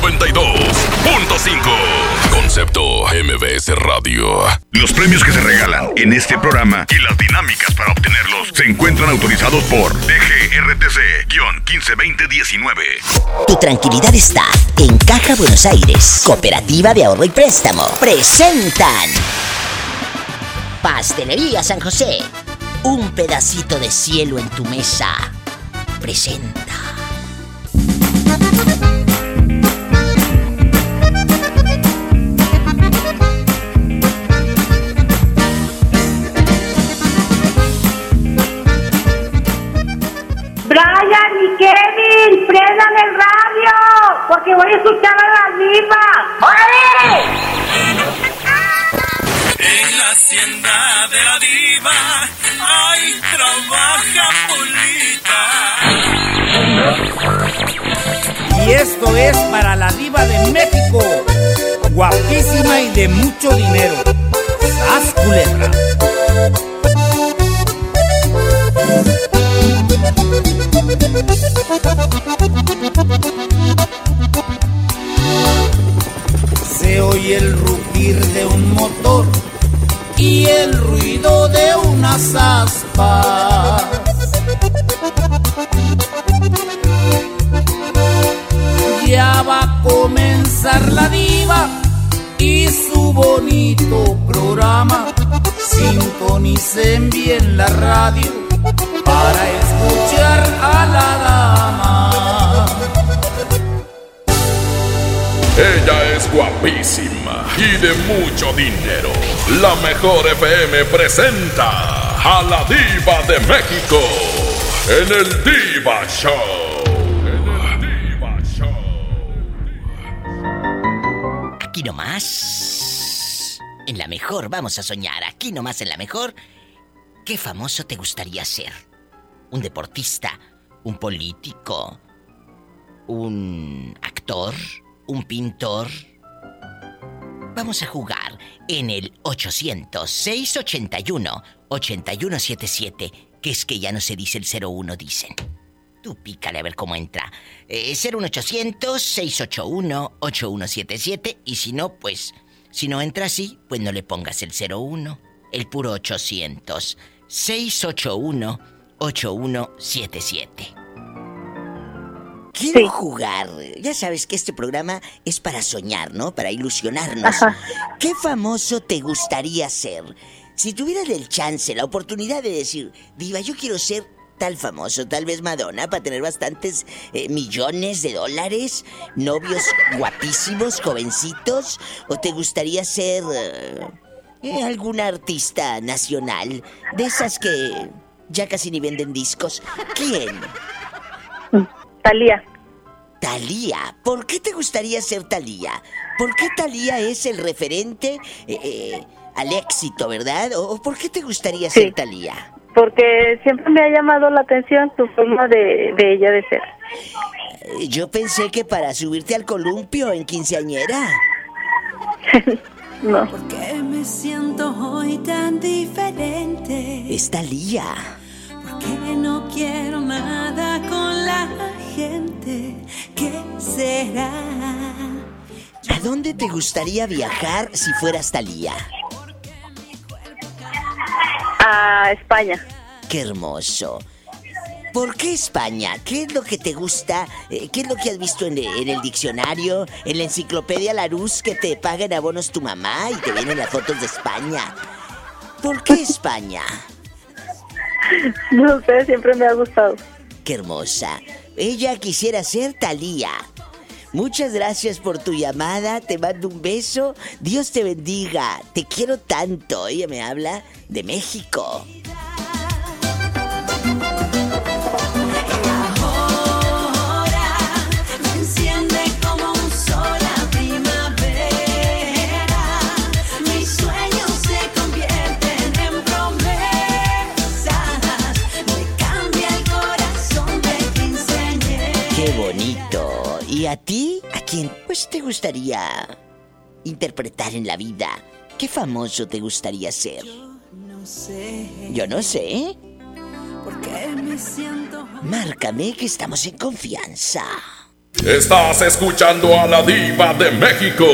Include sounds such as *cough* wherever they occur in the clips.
92.5. Concepto MBS Radio. Los premios que se regalan en este programa y las dinámicas para obtenerlos se encuentran autorizados por DGRTC-152019. Tu tranquilidad está en Caja Buenos Aires. Cooperativa de Ahorro y Préstamo. Presentan. Pastelería San José. Un pedacito de cielo en tu mesa. Presenta. Brian y Kevin, prendan el radio, porque voy a escuchar a la diva. ¡Órale! En la hacienda de la diva, ay, trabaja Polita. Y esto es para la diva de México, guapísima y de mucho dinero. ¡Sas culebra! Se oye el rugir de un motor y el ruido de unas aspas. Ya va a comenzar la diva y su bonito programa. Sintonicen bien la radio para escuchar a la dama. Ella es guapísima y de mucho dinero. La mejor FM presenta a la diva de México en el Diva Show. En el Diva Show. Aquí nomás. En la mejor, vamos a soñar. Aquí nomás en la mejor. ¿Qué famoso te gustaría ser? ¿Un deportista? ¿Un político? ¿Un actor? ¿Un pintor? Vamos a jugar en el 800-681-8177, que es que ya no se dice el 01, dicen. Tú pícale a ver cómo entra. Eh, 01800-681-8177, y si no, pues, si no entra así, pues no le pongas el 01, el puro 800. 681-8177. Quiero Sí. jugar. Ya sabes que este programa es para soñar, ¿no? Para ilusionarnos. Ajá. ¿Qué famoso te gustaría ser? Si tuvieras el chance, la oportunidad de decir, Diva, yo quiero ser tal famoso, tal vez Madonna, para tener bastantes eh, millones de dólares, novios guapísimos, jovencitos, o te gustaría ser eh, eh, algún artista nacional, de esas que ya casi ni venden discos. ¿Quién? Talía. Talía. ¿Por qué te gustaría ser Talía? ¿Por qué Talía es el referente eh, eh, al éxito, verdad? ¿O por qué te gustaría Sí. ser Talía? Porque siempre me ha llamado la atención su forma de, de ella de ser. Yo pensé que para subirte al columpio en quinceañera. *laughs* No. Que me siento hoy tan diferente. Es Talía. Que no quiero nada con la gente. ¿Qué será? ¿A dónde te gustaría viajar si fueras Talía? A España. Qué hermoso. ¿Por qué España? ¿Qué es lo que te gusta? Eh, ¿Qué es lo que has visto en, en el diccionario? ¿En la enciclopedia Larus que te pagan abonos tu mamá y te vienen las fotos de España? ¿Por qué España? *laughs* No sé, siempre me ha gustado. Qué hermosa. Ella quisiera ser Talía. Muchas gracias por tu llamada, te mando un beso, Dios te bendiga, te quiero tanto. Ella me habla de México. ¿Y a ti? ¿A quién pues te gustaría interpretar en la vida? ¿Qué famoso te gustaría ser? No sé. Yo no sé. ¿Por qué me siento Márcame que estamos en confianza. Estás escuchando a la diva de México.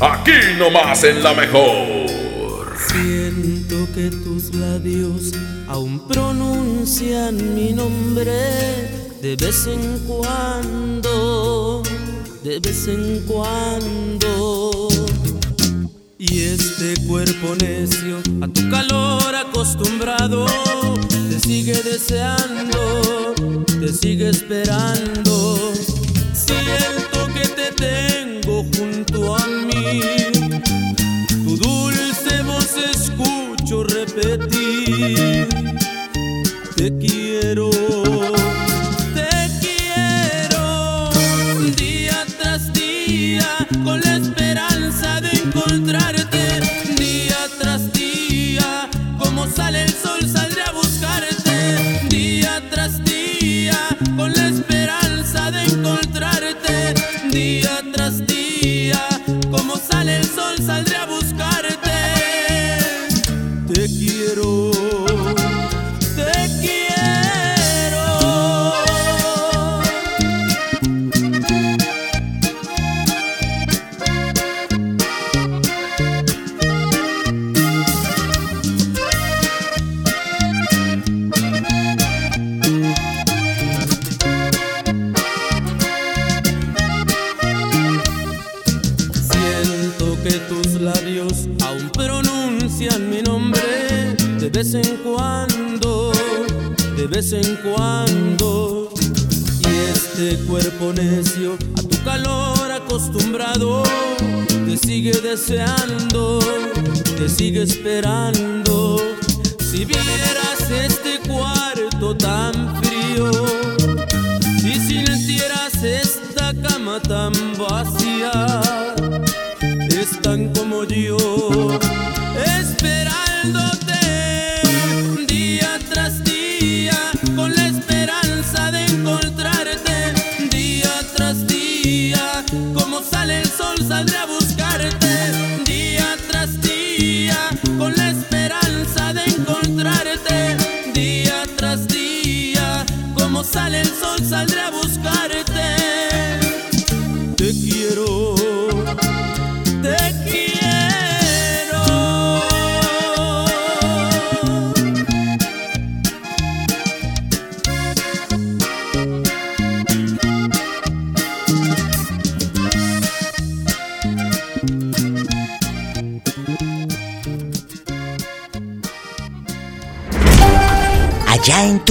Aquí nomás en la mejor. Siento que tus labios aún pronuncian mi nombre de vez en cuando, de vez en cuando. Y este cuerpo necio a tu calor acostumbrado te sigue deseando, te sigue esperando. Siento que te tengo junto a mí. Tu dulce voz escucho repetir. Te quiero, saldré a vez en cuando. Y este cuerpo necio a tu calor acostumbrado te sigue deseando, te sigue esperando. Si vieras este cuarto tan frío, si sintieras esta cama tan vacía, están como yo, esperándote sale el sol, saldré a buscarte, día tras día, con la esperanza de encontrarte, día tras día, como sale el sol, saldré a buscarte.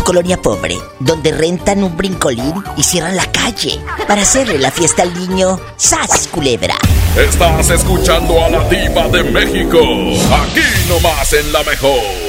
Colonia pobre, donde rentan un brincolín y cierran la calle para hacerle la fiesta al niño, ¡sas, culebra! Estás escuchando a la diva de México. Aquí nomás en la mejor.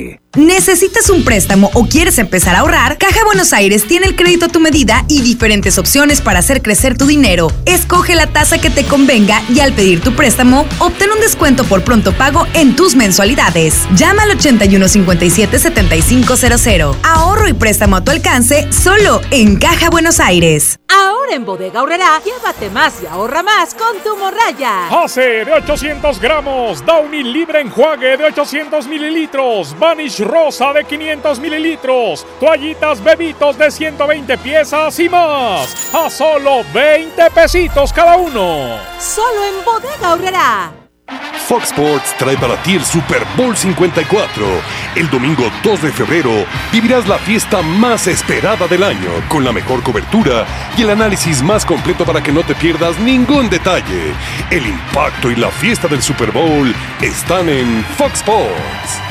¿Necesitas un préstamo o quieres empezar a ahorrar? Caja Buenos Aires tiene el crédito a tu medida y diferentes opciones para hacer crecer tu dinero. Escoge la tasa que te convenga y al pedir tu préstamo, obtén un descuento por pronto pago en tus mensualidades. Llama al 8157-7500. Ahorra ahorro y préstamo a tu alcance solo en Caja Buenos Aires. Ahora en Bodega Aurrera, llévate más y ahorra más con tu morraya. Hace de 800 gramos, Downy libre enjuague de 800 mililitros, Vanish rosa de 500 mililitros, toallitas bebitos de 120 piezas y más. A solo 20 pesitos cada uno. Solo en Bodega Aurrera. Fox Sports trae para ti el Super Bowl 54. El domingo 2 de febrero vivirás la fiesta más esperada del año, con la mejor cobertura y el análisis más completo para que no te pierdas ningún detalle. El impacto y la fiesta del Super Bowl están en Fox Sports.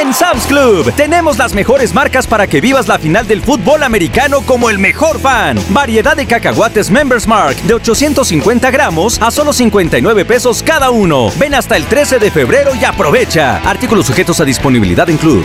En Sam's Club tenemos las mejores marcas para que vivas la final del fútbol americano como el mejor fan. Variedad de cacahuates Members Mark de 850 gramos a solo 59 pesos cada uno. Ven hasta el 13 de febrero y aprovecha. Artículos sujetos a disponibilidad en Club.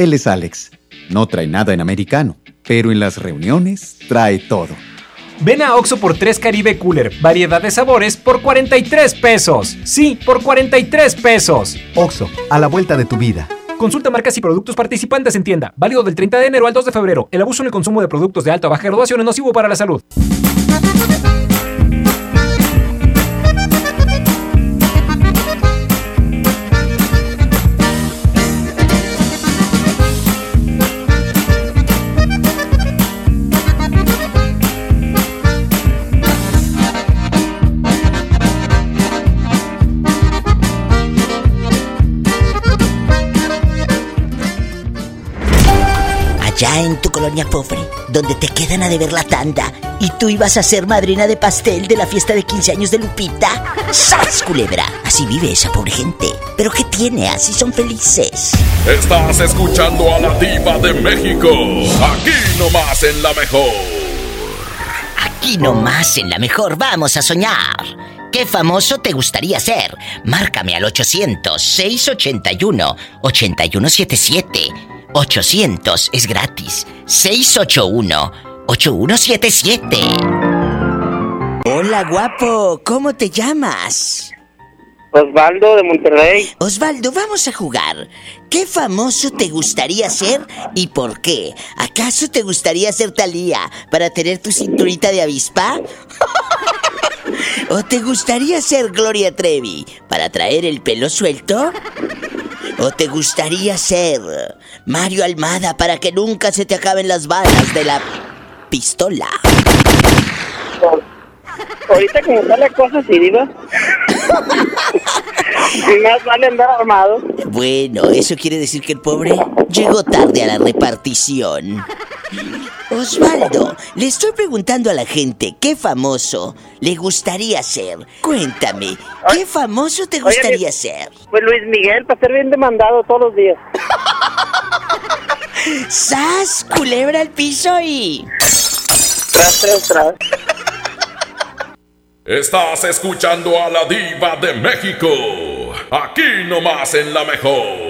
Él es Alex. No trae nada en americano, pero en las reuniones trae todo. Ven a Oxo por 3 Caribe Cooler, variedad de sabores por 43 pesos. Sí, por 43 pesos. Oxo, a la vuelta de tu vida. Consulta marcas y productos participantes en tienda. Válido del 30 de enero al 2 de febrero. El abuso en el consumo de productos de alta o baja graduación es nocivo para la salud. En tu colonia pobre, donde te quedan a deber la tanda y tú ibas a ser madrina de pastel de la fiesta de 15 años de Lupita. *laughs* ¡Sas, culebra! Así vive esa pobre gente. ¿Pero qué tiene? Así son felices. Estás escuchando a la diva de México. Aquí nomás en la mejor. Aquí nomás en la mejor vamos a soñar. ¿Qué famoso te gustaría ser? Márcame al 800-681-8177. 800 es gratis. 681-8177. Hola, guapo. ¿Cómo te llamas? Osvaldo de Monterrey. Osvaldo, vamos a jugar. ¿Qué famoso te gustaría ser y por qué? ¿Acaso te gustaría ser Talía para tener tu cinturita de avispa? *laughs* ¿O te gustaría ser Gloria Trevi para traer el pelo suelto? ¿O te gustaría ser Mario Almada para que nunca se te acaben las balas de la pistola? Ahorita como está la cosa diva. y más vale andar armado. Bueno, eso quiere decir que el pobre llegó tarde a la repartición. Osvaldo, le estoy preguntando a la gente qué famoso le gustaría ser. Cuéntame, ¿qué famoso te gustaría Oye, ser? Pues Luis Miguel, para ser bien demandado todos los días. *laughs* ¡Sas! Culebra al piso y. Tras, tras, tras. Estás escuchando a la diva de México. Aquí nomás en la mejor.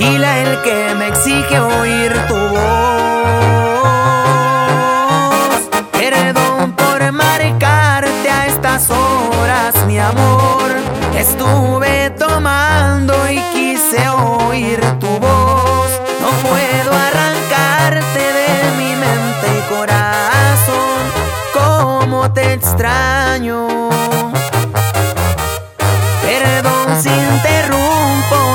Tequila el que me exige oír tu voz. Perdón por marcarte a estas horas, mi amor. Estuve tomando y quise oír tu voz. No puedo arrancarte de mi mente y corazón. Cómo te extraño. Perdón si interrumpo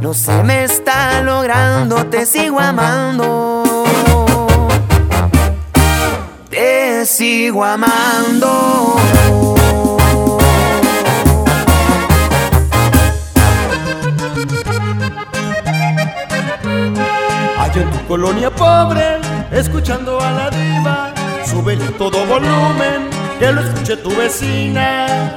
No se me está logrando, te sigo amando. Te sigo amando. Allá en tu colonia pobre, escuchando a la diva, súbele todo volumen, que lo escuche tu vecina.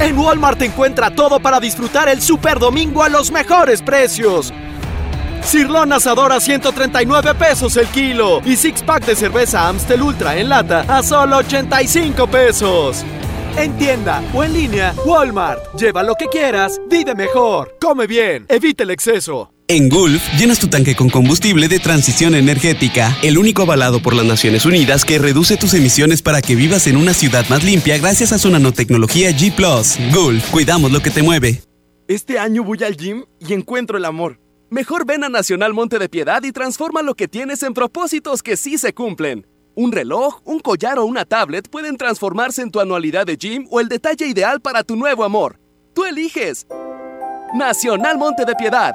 En Walmart encuentra todo para disfrutar el Super Domingo a los mejores precios. Cirlón asador a 139 pesos el kilo y six pack de cerveza Amstel Ultra en lata a solo 85 pesos. En tienda o en línea, Walmart. Lleva lo que quieras, vive mejor, come bien, evita el exceso. En Gulf, llenas tu tanque con combustible de transición energética, el único avalado por las Naciones Unidas que reduce tus emisiones para que vivas en una ciudad más limpia gracias a su nanotecnología G ⁇ Gulf, cuidamos lo que te mueve. Este año voy al gym y encuentro el amor. Mejor ven a Nacional Monte de Piedad y transforma lo que tienes en propósitos que sí se cumplen. Un reloj, un collar o una tablet pueden transformarse en tu anualidad de gym o el detalle ideal para tu nuevo amor. Tú eliges. Nacional Monte de Piedad,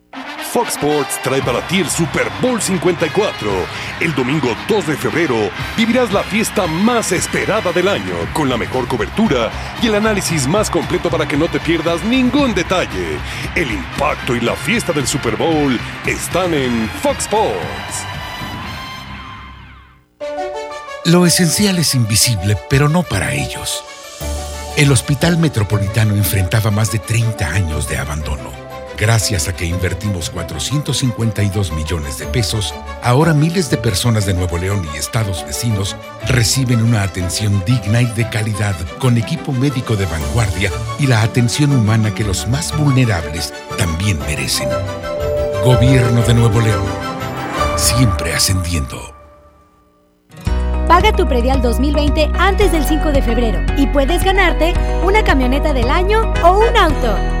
Fox Sports trae para ti el Super Bowl 54. El domingo 2 de febrero vivirás la fiesta más esperada del año, con la mejor cobertura y el análisis más completo para que no te pierdas ningún detalle. El impacto y la fiesta del Super Bowl están en Fox Sports. Lo esencial es invisible, pero no para ellos. El Hospital Metropolitano enfrentaba más de 30 años de abandono Gracias a que invertimos 452 millones de pesos, ahora miles de personas de Nuevo León y estados vecinos reciben una atención digna y de calidad con equipo médico de vanguardia y la atención humana que los más vulnerables también merecen. Gobierno de Nuevo León. Siempre ascendiendo. Paga tu predial 2020 antes del 5 de febrero y puedes ganarte una camioneta del año o un auto.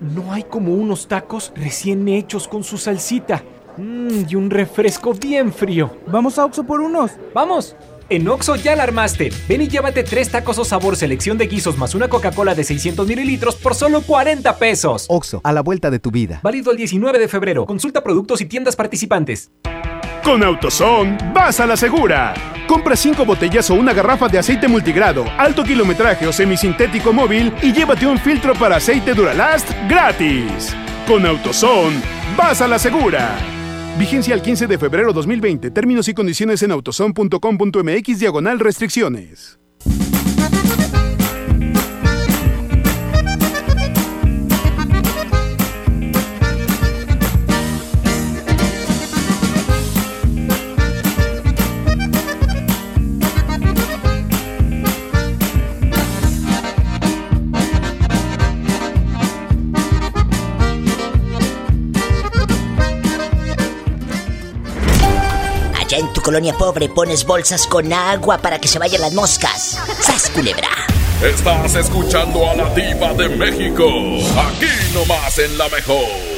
No hay como unos tacos recién hechos con su salsita. Mmm, y un refresco bien frío. ¿Vamos a Oxo por unos? ¡Vamos! En Oxo ya la armaste. Ven y llévate tres tacos o sabor selección de guisos más una Coca-Cola de 600 mililitros por solo 40 pesos. Oxo, a la vuelta de tu vida. Válido el 19 de febrero. Consulta productos y tiendas participantes. Con AutoZone, vas a la segura. Compra 5 botellas o una garrafa de aceite multigrado, alto kilometraje o semisintético móvil y llévate un filtro para aceite Duralast gratis. Con AutoZone, vas a la segura. Vigencia el 15 de febrero 2020. Términos y condiciones en autoson.com.mx diagonal restricciones. Colonia pobre pones bolsas con agua para que se vayan las moscas. ¡Sas, culebra! Estás escuchando a la diva de México. Aquí nomás en la mejor.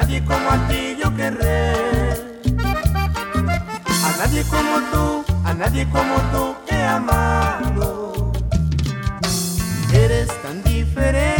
nadie como a ti yo querré. A nadie como tú, a nadie como tú he amado. Eres tan diferente.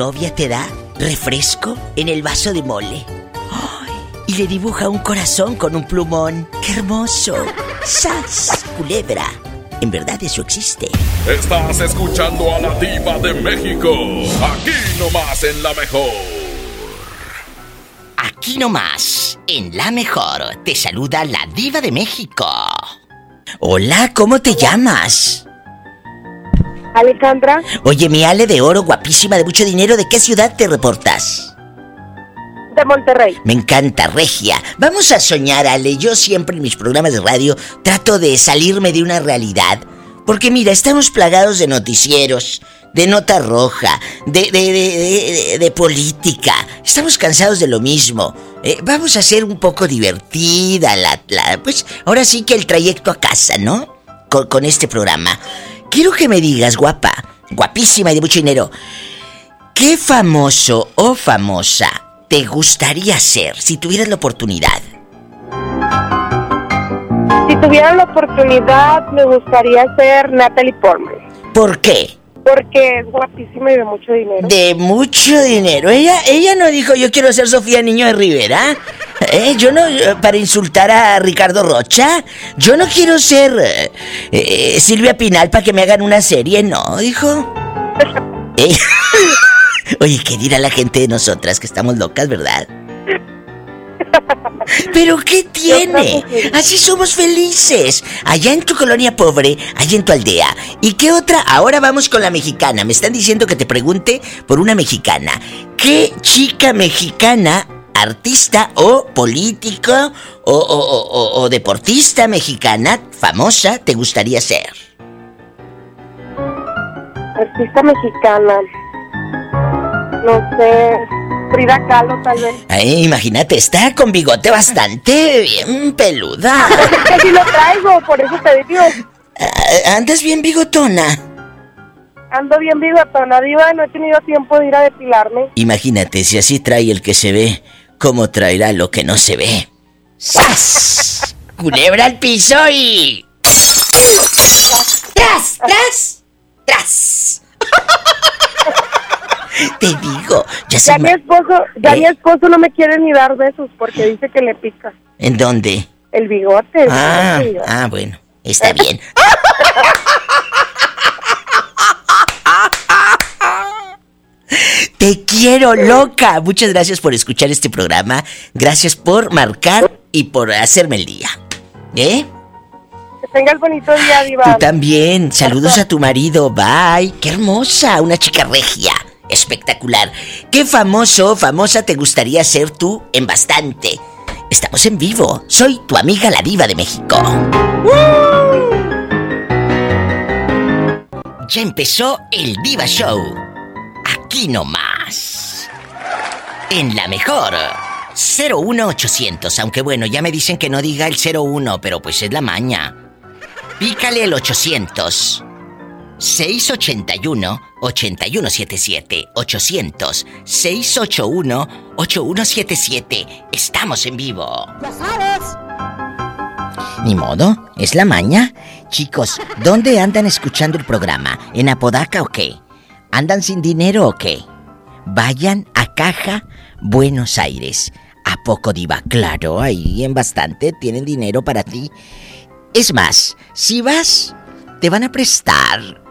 Novia te da refresco en el vaso de mole. y le dibuja un corazón con un plumón. ¡Qué hermoso! ¡Sas! Culebra. En verdad eso existe. Estás escuchando a la diva de México. Aquí nomás en la mejor. Aquí nomás, en la mejor, te saluda la diva de México. Hola, ¿cómo te llamas? Alejandra. Oye, mi Ale de oro, guapísima, de mucho dinero, ¿de qué ciudad te reportas? De Monterrey. Me encanta, Regia. Vamos a soñar, Ale. Yo siempre en mis programas de radio trato de salirme de una realidad. Porque mira, estamos plagados de noticieros, de nota roja, de, de, de, política. Estamos cansados de lo mismo. Eh, vamos a hacer un poco divertida la, la, Pues ahora sí que el trayecto a casa, ¿no? Con, con este programa. Quiero que me digas, guapa, guapísima y de mucho dinero, ¿qué famoso o famosa te gustaría ser si tuvieras la oportunidad? Si tuviera la oportunidad, me gustaría ser Natalie Portman. ¿Por qué? Porque es guapísima y de mucho dinero. De mucho dinero. Ella, ella no dijo yo quiero ser Sofía Niño de Rivera. Eh, yo no, eh, para insultar a Ricardo Rocha. Yo no quiero ser eh, eh, Silvia Pinal para que me hagan una serie, no, dijo. *laughs* Eh, *laughs* Oye, ¿qué dirá la gente de nosotras que estamos locas, verdad? Pero ¿qué tiene? Así somos felices. Allá en tu colonia pobre, allá en tu aldea. ¿Y qué otra? Ahora vamos con la mexicana. Me están diciendo que te pregunte por una mexicana. ¿Qué chica mexicana, artista o político o, o- o- o- o deportista mexicana famosa te gustaría ser? Artista mexicana. No sé. Frida Kahlo, tal vez. Ay, imagínate, está con bigote bastante bien peluda. Es que sí lo traigo, por eso te digo. Ah, Andas bien bigotona. Ando bien bigotona, diva, no he tenido tiempo de ir a depilarme. Imagínate, si así trae el que se ve, ¿cómo traerá lo que no se ve? ¡Sas! Culebra al piso y. ¡Tras! ¡Tras! ¡Tras! Te digo, ya se Ya mi esposo, ya ¿Eh? mi esposo no me quiere ni dar besos porque dice que le pica ¿En dónde? el bigote. el Ah, bigote, ah, bueno, está *laughs* bien. Te quiero, loca. Muchas gracias por escuchar este programa. Gracias por marcar y por hacerme el día. ¿Eh? Que tengas bonito día, diva. Tú también. Saludos a tu marido. Bye. Qué hermosa. Una chica regia. Espectacular. ¿Qué famoso famosa te gustaría ser tú en bastante? Estamos en vivo. Soy tu amiga la diva de México. Ya empezó el Diva Show. Aquí nomás. En la mejor. 01800. Aunque bueno, ya me dicen que no diga el 01, pero pues es la maña. Pícale el 800. 681 8177 800 681 8177 Estamos en vivo. ¡Ya sabes! Ni modo, es la maña. Chicos, ¿dónde andan escuchando el programa? ¿En Apodaca o qué? ¿Andan sin dinero o qué? Vayan a Caja Buenos Aires. ¿A poco diva? Claro, ahí en bastante tienen dinero para ti. Es más, si vas, te van a prestar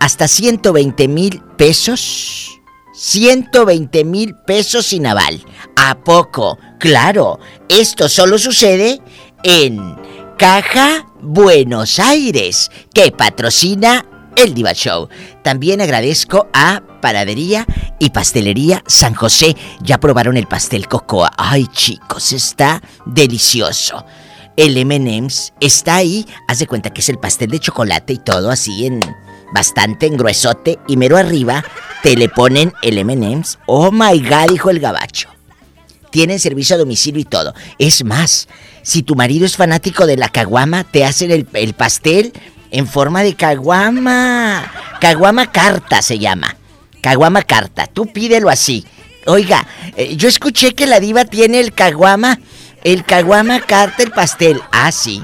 hasta 120 mil pesos. 120 mil pesos sin aval. ¿A poco? Claro, esto solo sucede en Caja Buenos Aires, que patrocina el Diva Show. También agradezco a Panadería y Pastelería San José. Ya probaron el pastel cocoa. Ay, chicos, está delicioso. El M&M's está ahí. Haz de cuenta que es el pastel de chocolate y todo así en bastante en gruesote y mero arriba te le ponen el M&M's. Oh my god, dijo el gabacho. Tienen servicio a domicilio y todo. Es más, si tu marido es fanático de la caguama, te hacen el, el pastel en forma de caguama. Caguama carta se llama. Caguama carta. Tú pídelo así. Oiga, eh, yo escuché que la diva tiene el caguama. El caguama carta el pastel. Ah, sí.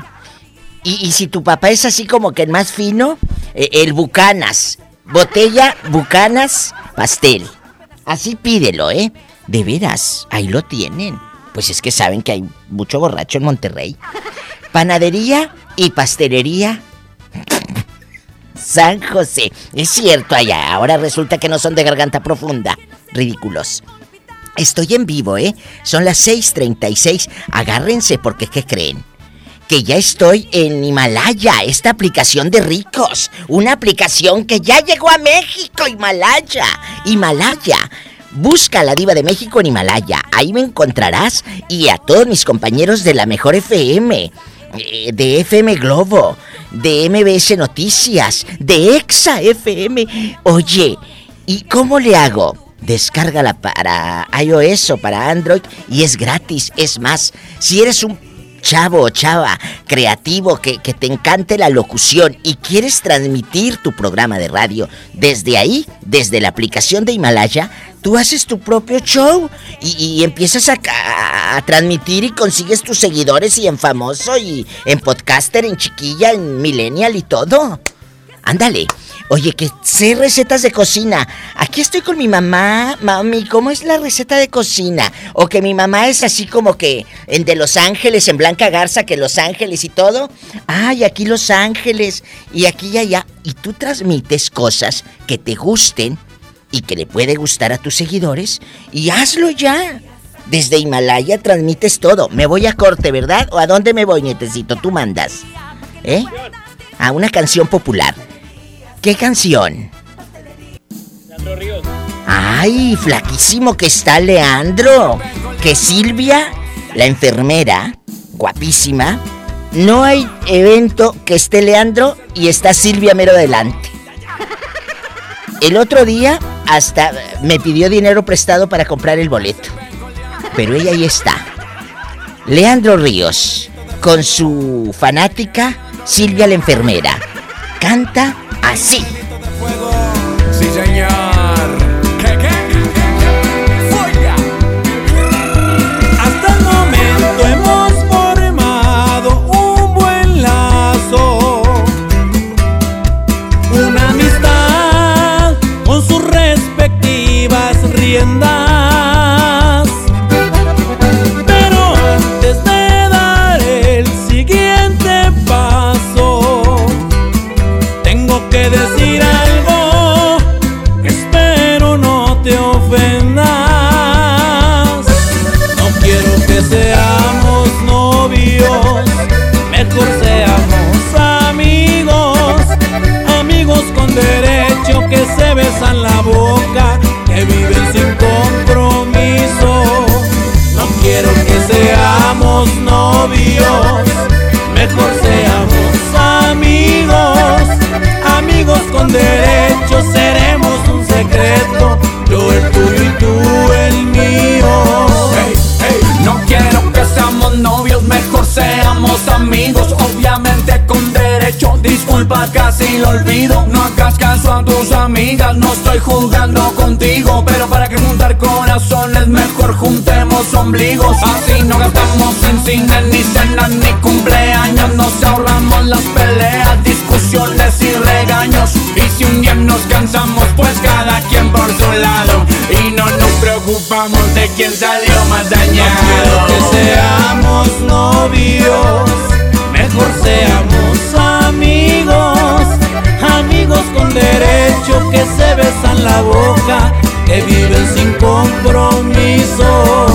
Y, y si tu papá es así como que el más fino, eh, el bucanas. Botella, bucanas, pastel. Así pídelo, ¿eh? De veras, ahí lo tienen. Pues es que saben que hay mucho borracho en Monterrey. Panadería y pastelería. San José. Es cierto allá. Ahora resulta que no son de garganta profunda. Ridículos. Estoy en vivo, ¿eh? Son las 6:36. Agárrense porque ¿qué creen? Que ya estoy en Himalaya, esta aplicación de ricos. Una aplicación que ya llegó a México, Himalaya. Himalaya. Busca a la diva de México en Himalaya. Ahí me encontrarás y a todos mis compañeros de la mejor FM, eh, de FM Globo, de MBS Noticias, de Exa FM. Oye, ¿y cómo le hago? Descárgala para iOS o para Android y es gratis. Es más, si eres un chavo o chava creativo que, que te encante la locución y quieres transmitir tu programa de radio desde ahí, desde la aplicación de Himalaya, tú haces tu propio show y, y empiezas a, a- a transmitir y consigues tus seguidores y en famoso y en podcaster, en chiquilla, en millennial y todo. Ándale. Oye, que sé recetas de cocina. Aquí estoy con mi mamá. Mami, ¿cómo es la receta de cocina? O que mi mamá es así como que en de Los Ángeles, en Blanca Garza, que Los Ángeles y todo. Ay, aquí Los Ángeles. Y aquí y allá. Y tú transmites cosas que te gusten y que le puede gustar a tus seguidores. Y hazlo ya. Desde Himalaya transmites todo. Me voy a corte, ¿verdad? ¿O a dónde me voy, nietecito? Tú mandas. ¿Eh? A una canción popular. ¿Qué canción? Leandro Ríos. Ay, flaquísimo que está Leandro. Que Silvia, la enfermera, guapísima. No hay evento que esté Leandro y está Silvia mero delante. El otro día hasta me pidió dinero prestado para comprar el boleto. Pero ella ahí está. Leandro Ríos, con su fanática Silvia la enfermera. Canta así. Sí, señor. ¿Qué, qué? Fuera. Seamos novios, mejor seamos amigos, amigos con derecho, seremos un secreto, yo el tuyo y tú el mío. Hey, hey, no quiero que seamos novios, mejor seamos amigos, obviamente con derecho. Disculpa, casi lo olvido. No hagas caso a tus amigas, no estoy jugando contigo. Pero para que juntar corazones, mejor juntemos ombligos. Así no gastamos en cine, ni cenas, ni cumpleaños. Nos ahorramos las peleas, discusiones y regaños. Y si un día nos cansamos, pues cada quien por su lado. Y no nos preocupamos de quién salió más dañado. que seamos novios, mejor seamos amigos, amigos con derecho que se besan la boca, que viven sin compromiso.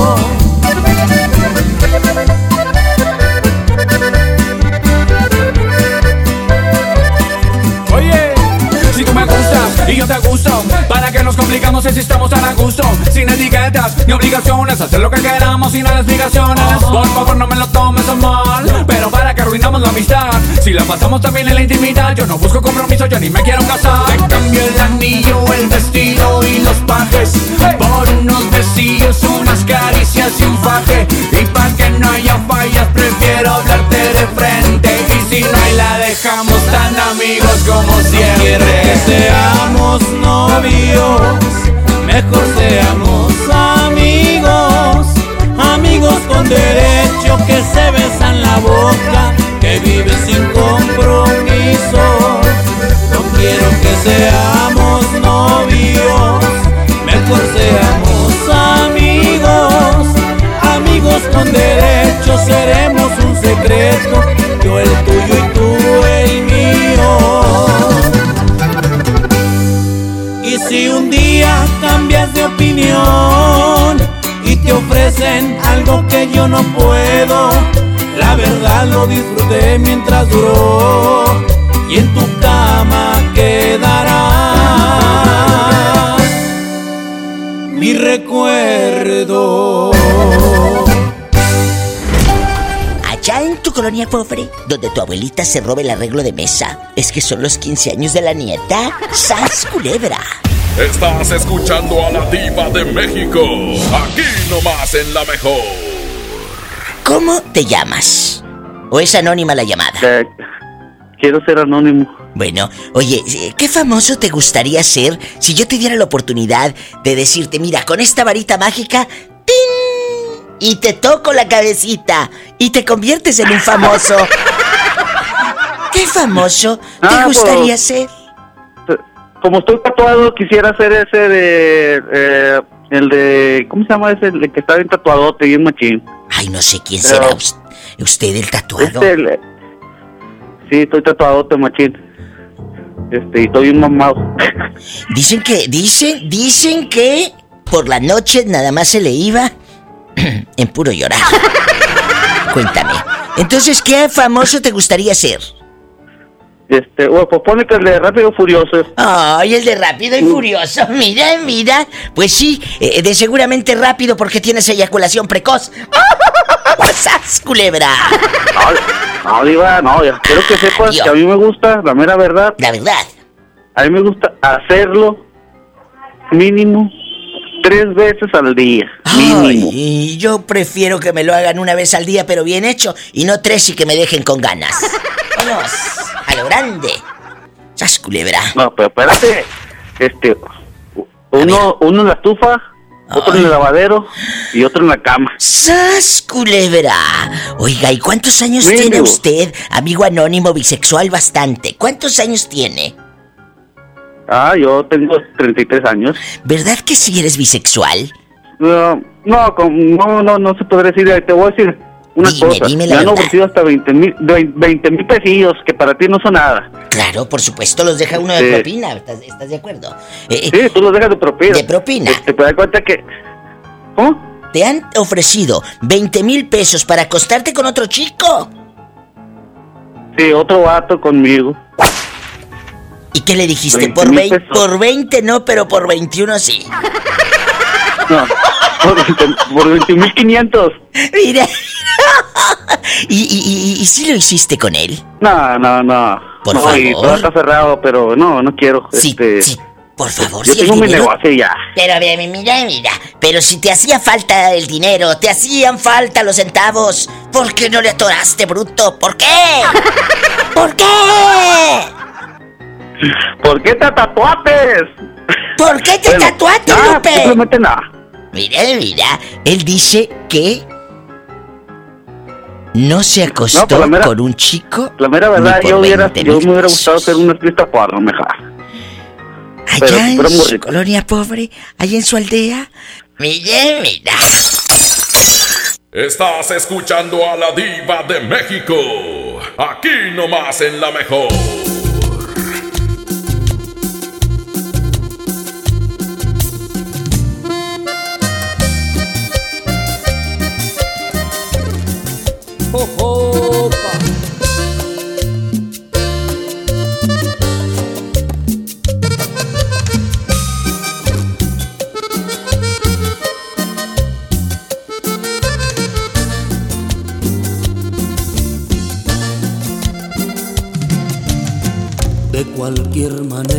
Y yo te gusto, ¿para que nos complicamos si estamos tan a gusto? Sin etiquetas ni obligaciones, hacer lo que queramos sin las explicaciones. Por favor, no me lo tomes a mal, pero para que arruinamos la amistad. Si la pasamos también en la intimidad, yo no busco compromiso, yo ni me quiero casar. Te cambio el anillo, el vestido y los pajes por unos besillos, unas caricias y un faje. Y para que no haya fallas, prefiero hablarte de frente. Y si no hay, la dejamos tan amigos como siempre. Quiero que seamos novios, mejor seamos amigos, amigos con derecho que se besan la boca, que viven sin compromiso. No quiero que seamos novios, mejor seamos amigos, amigos con derecho seremos un secreto, yo el tuyo y tú el mío. Si un día cambias de opinión y te ofrecen algo que yo no puedo, la verdad lo disfruté mientras duró y en tu cama quedará mi recuerdo. Colonia pobre, donde tu abuelita se robe el arreglo de mesa, es que son los 15 años de la nieta. ¡Sas culebra! Estás escuchando a la diva de México. Aquí nomás en la mejor. ¿Cómo te llamas? ¿O es anónima la llamada? quiero ser anónimo. Bueno, oye, ¿qué famoso te gustaría ser si yo te diera la oportunidad de decirte, mira, con esta varita mágica, ¡tin! Y te toco la cabecita y te conviertes en un famoso. *laughs* ¿Qué famoso te Ah, gustaría pues, ser? Se- como estoy tatuado, quisiera hacer ese de. eh, el de. ¿Cómo se llama ese? El que está bien tatuadote, bien machín. Ay, no sé quién Pero- será us- usted el tatuado. Este, el- sí, estoy tatuadote, machín. Este, y estoy bien mamado. *laughs* Dicen que, dicen, dicen que por la noche nada más se le iba *coughs* en puro llorar. *laughs* Cuéntame. Entonces, ¿qué famoso te gustaría ser? Este, bueno, pues pone que el de Rápido Furioso. Ay, el de rápido y furioso. Mira, mira. Pues sí, eh, de seguramente rápido porque tienes eyaculación precoz. *laughs* ¡Sas, culebra! No, Diva, no, quiero que sepas que a mí me gusta, la mera verdad. La verdad. A mí me gusta hacerlo mínimo tres veces al día. Mínimo. Y yo prefiero que me lo hagan una vez al día, pero bien hecho, y no tres y que me dejen con ganas. Vamos, a lo grande. ¡Sas, culebra! No, pero espérate. Este, uno, uno en la estufa, otro en el lavadero y otro en la cama. ¡Sas, culebra! Oiga, ¿y cuántos años Mínimo. tiene usted, amigo anónimo bisexual bastante? ¿Cuántos años tiene? Ah, yo tengo 33 años. ¿Verdad que sí eres bisexual? No, no, no, no, no se podría decir. Te voy a decir una cosa. dime Me la han verdad. ofrecido hasta 20 mil 20 mil pesillos, que para ti no son nada. Claro, por supuesto, los deja uno de Sí. propina. ¿Estás, estás de acuerdo? Eh, Sí, tú los dejas de propina. De propina. Te das cuenta que... ¿Cómo? ¿Te han ofrecido 20 mil pesos para acostarte con otro chico? Sí, otro vato conmigo. ¿Y qué le dijiste? 20 Por mil 20, pesos. por 20 no, pero por 21 sí. No, por 20 por 20 mil 500. Mira. *laughs* ¿Y, y, y, y sí lo hiciste con él? No, no, no. Por no, y favor. todo está cerrado, pero no, no quiero. Sí, este, sí, por favor, Yo si el tengo mi dinero- negocio ya. Pero mira, mira, mira. Pero si te hacía falta el dinero, te hacían falta los centavos, ¿por qué no le atoraste, bruto? ¿Por qué? ¿Por qué? ¿Por qué te tatuaste? ¿Por qué te Bueno, tatuaste, ah, Lupe? Simplemente nada. Mira, mira. Él dice que no se acostó No, pues mera- con un chico. La mera verdad, ni por yo, hubiera, 20 yo me hubiera gustado hacer una fiesta porno mejor. Pero, Allá en pero muy su colonia pobre, allá en su aldea. Mira, mira. Estás escuchando a la diva de México. Aquí nomás en la mejor. De cualquier manera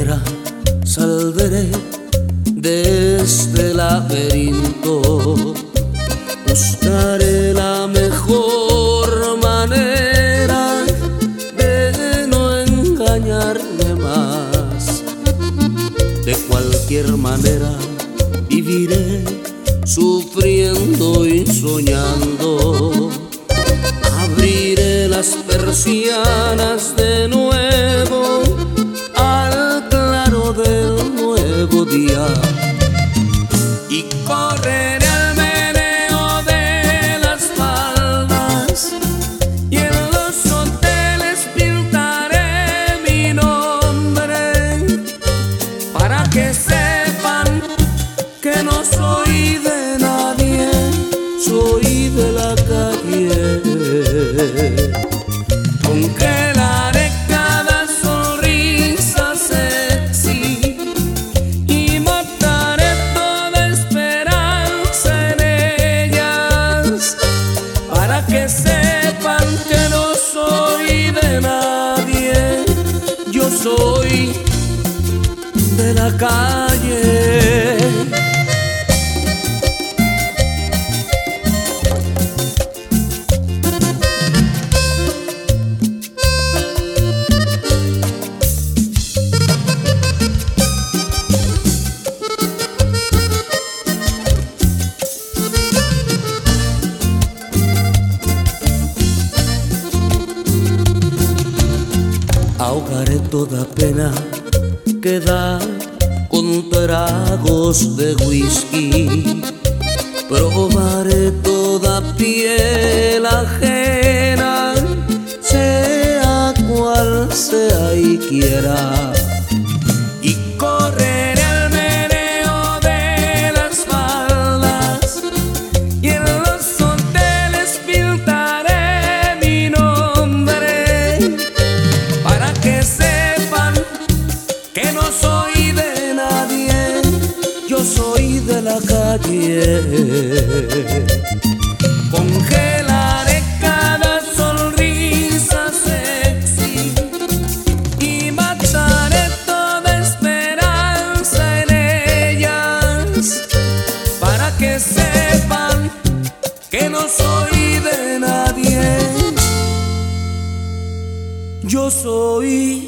toda pena quedar con tragos de whisky. Probaré toda piel ajena, sea cual sea y quiera. Congelaré cada sonrisa sexy y mataré toda esperanza en ellas para que sepan que no soy de nadie. Yo soy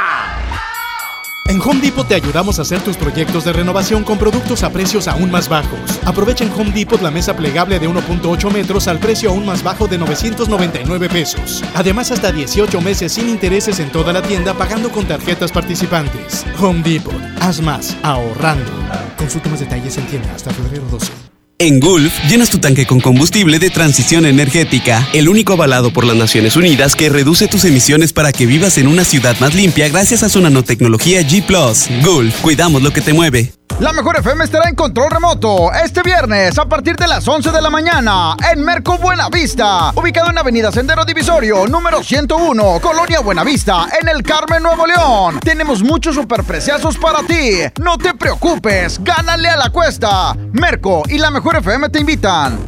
En Home Depot te ayudamos a hacer tus proyectos de renovación con productos a precios aún más bajos. Aprovecha en Home Depot la mesa plegable de 1.8 metros al precio aún más bajo de 999 pesos. Además, hasta 18 meses sin intereses en toda la tienda pagando con tarjetas participantes. Home Depot. Haz más ahorrando. Consulta más detalles en tienda hasta febrero 12. En Gulf, llenas tu tanque con combustible de transición energética, el único avalado por las Naciones Unidas que reduce tus emisiones para que vivas en una ciudad más limpia gracias a su nanotecnología G ⁇ Gulf, cuidamos lo que te mueve. La mejor FM estará en control remoto este viernes a partir de las 11 de la mañana en Merco Buenavista, ubicado en Avenida Sendero Divisorio, número 101, Colonia Buenavista, en el Carmen, Nuevo León. Tenemos muchos superpreciazos para ti. No te preocupes, gánale a la cuesta. Merco y la mejor FM te invitan.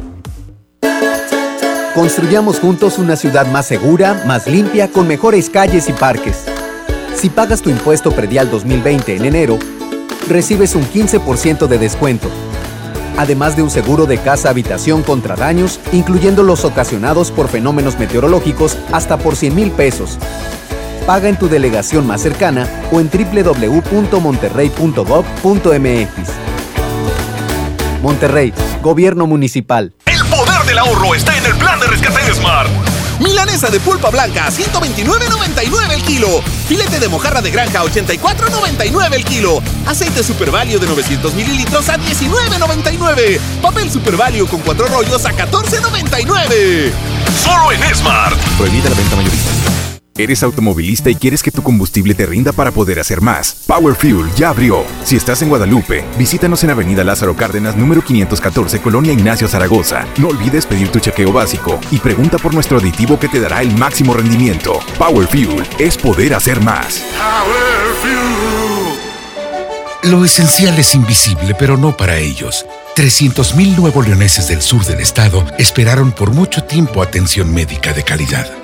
Construyamos juntos una ciudad más segura, más limpia, con mejores calles y parques. Si pagas tu impuesto predial 2020 en enero, recibes un 15% de descuento, además de un seguro de casa-habitación contra daños, incluyendo los ocasionados por fenómenos meteorológicos, hasta por 100 mil pesos. Paga en tu delegación más cercana o en www.monterrey.gov.mx. Monterrey, Gobierno Municipal. El poder del ahorro está en el plan de rescate de Smart. Milanesa de pulpa blanca, 129.99 el kilo. Filete de mojarra de granja, 84.99 el kilo. Aceite Super Value de 900 mililitros a 19.99. Papel Super Value con cuatro rollos a 14.99. Solo en Smart. Prohibida la venta mayorista. ¿Eres automovilista y quieres que tu combustible te rinda para poder hacer más? Power Fuel ya abrió. Si estás en Guadalupe, visítanos en Avenida Lázaro Cárdenas, número 514, Colonia Ignacio Zaragoza. No olvides pedir tu chequeo básico y pregunta por nuestro aditivo que te dará el máximo rendimiento. Power Fuel es poder hacer más. Lo esencial es invisible, pero no para ellos. 300.000 nuevos leoneses del sur del estado esperaron por mucho tiempo atención médica de calidad.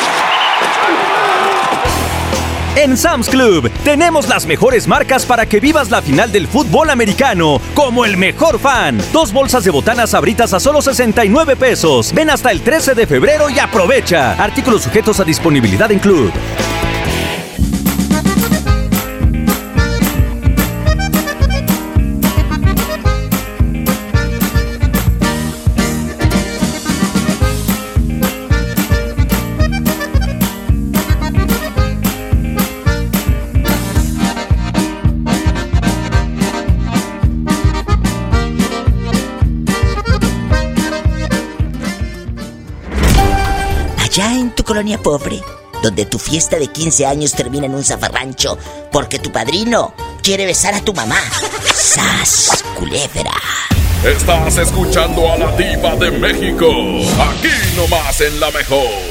En Sam's Club tenemos las mejores marcas para que vivas la final del fútbol americano como el mejor fan. Dos bolsas de botanas abritas a solo 69 pesos. Ven hasta el 13 de febrero y aprovecha. Artículos sujetos a disponibilidad en Club. Tu colonia pobre, donde tu fiesta de 15 años termina en un zafarrancho porque tu padrino quiere besar a tu mamá. ¡Sas, culebra! Estás escuchando a la diva de México, aquí nomás en la mejor.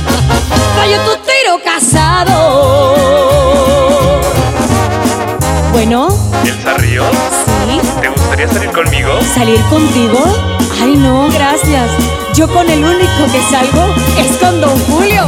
Fallo tu tiro casado. Bueno, ¿Elsa Ríos? sí. ¿Te gustaría salir conmigo? ¿Salir contigo? Ay, no, gracias. Yo con el único que salgo es con Don Julio.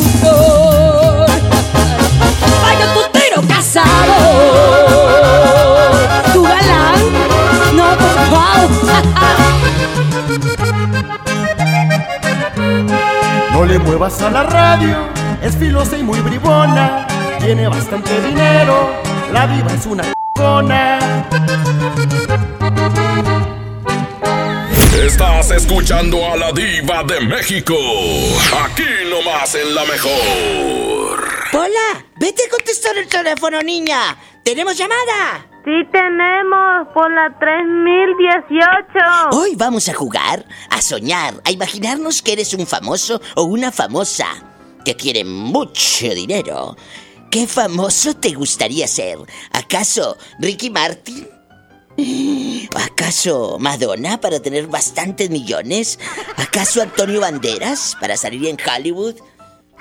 Casado, tu galán, no wow. No le muevas a la radio, es filosa y muy bribona. Tiene bastante dinero, la viva es una c***ona. Estás escuchando a la diva de México. Aquí nomás en la mejor. Hola, vete a contestar el teléfono, niña. ¿Tenemos llamada? Sí tenemos, por la 3018. Hoy vamos a jugar, a soñar, a imaginarnos que eres un famoso o una famosa que tiene mucho dinero. ¿Qué famoso te gustaría ser? ¿Acaso Ricky Martin? ¿Acaso Madonna para tener bastantes millones? ¿Acaso Antonio Banderas para salir en Hollywood?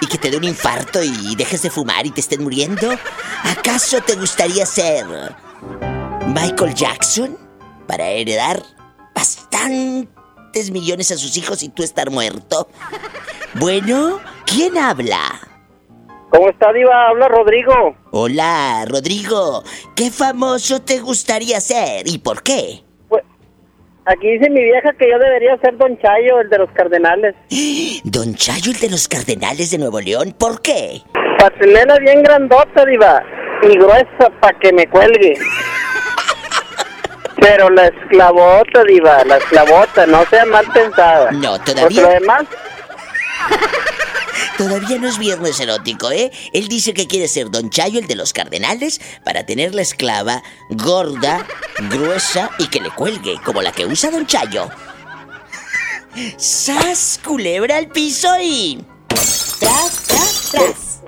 ¿Y que te dé un infarto y dejes de fumar y te estés muriendo? ¿Acaso te gustaría ser Michael Jackson para heredar bastantes millones a sus hijos y tú estar muerto? Bueno, ¿quién habla? ¿Cómo está, Diva? Habla Rodrigo. Hola, Rodrigo. ¿Qué famoso te gustaría ser y por qué? Pues, aquí dice mi vieja que yo debería ser Don Chayo, el de los Cardenales. *gasps* Don Chayo, el de los Cardenales de Nuevo León, ¿por qué? Para tenerla bien grandota, Diva. Y gruesa para que me cuelgue. *laughs* Pero la esclavota, Diva, la esclavota, no sea mal pensada. No, todavía. lo demás, *laughs* Todavía no es viernes erótico, ¿eh? Él dice que quiere ser Don Chayo, el de los Cardenales, para tener la esclava gorda, gruesa y que le cuelgue, como la que usa Don Chayo. ¡Sas! Culebra al piso y. ¡Tras, tras, tras!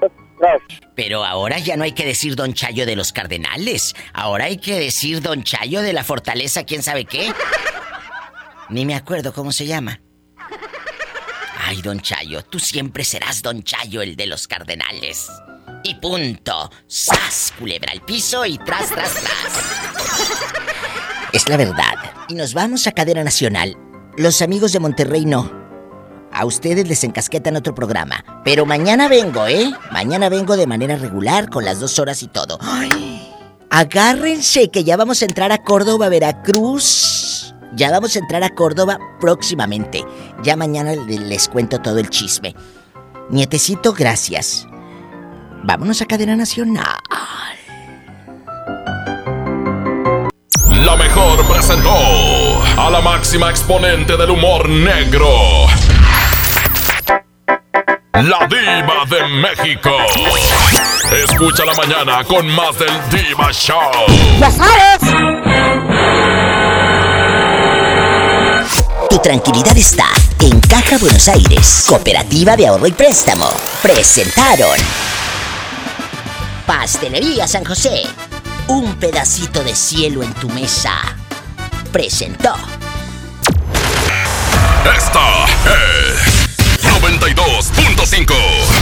Pero ahora ya no hay que decir Don Chayo de los Cardenales. Ahora hay que decir Don Chayo de la Fortaleza, quién sabe qué. Ni me acuerdo cómo se llama. Ay, don Chayo, tú siempre serás don Chayo, el de los cardenales. Y punto. ¡Sas! Culebra al piso y tras, tras, tras. Es la verdad. Y nos vamos a cadena nacional. Los amigos de Monterrey no. A ustedes les encasquetan otro programa. Pero mañana vengo, ¿eh? Mañana vengo de manera regular, con las dos horas y todo. Agárrense que ya vamos a entrar a Córdoba, Veracruz. Ya vamos a entrar a Córdoba próximamente. Ya mañana le- les cuento todo el chisme. Nietecito, gracias. Vámonos a cadena nacional. La mejor presentó a la máxima exponente del humor negro. La diva de México. Escucha la mañana con más del Diva Show. ¡Ya sabes! Tu tranquilidad está en Caja Buenos Aires, Cooperativa de Ahorro y Préstamo. Presentaron Pastelería San José. Un pedacito de cielo en tu mesa. Presentó. Esta es 92.5.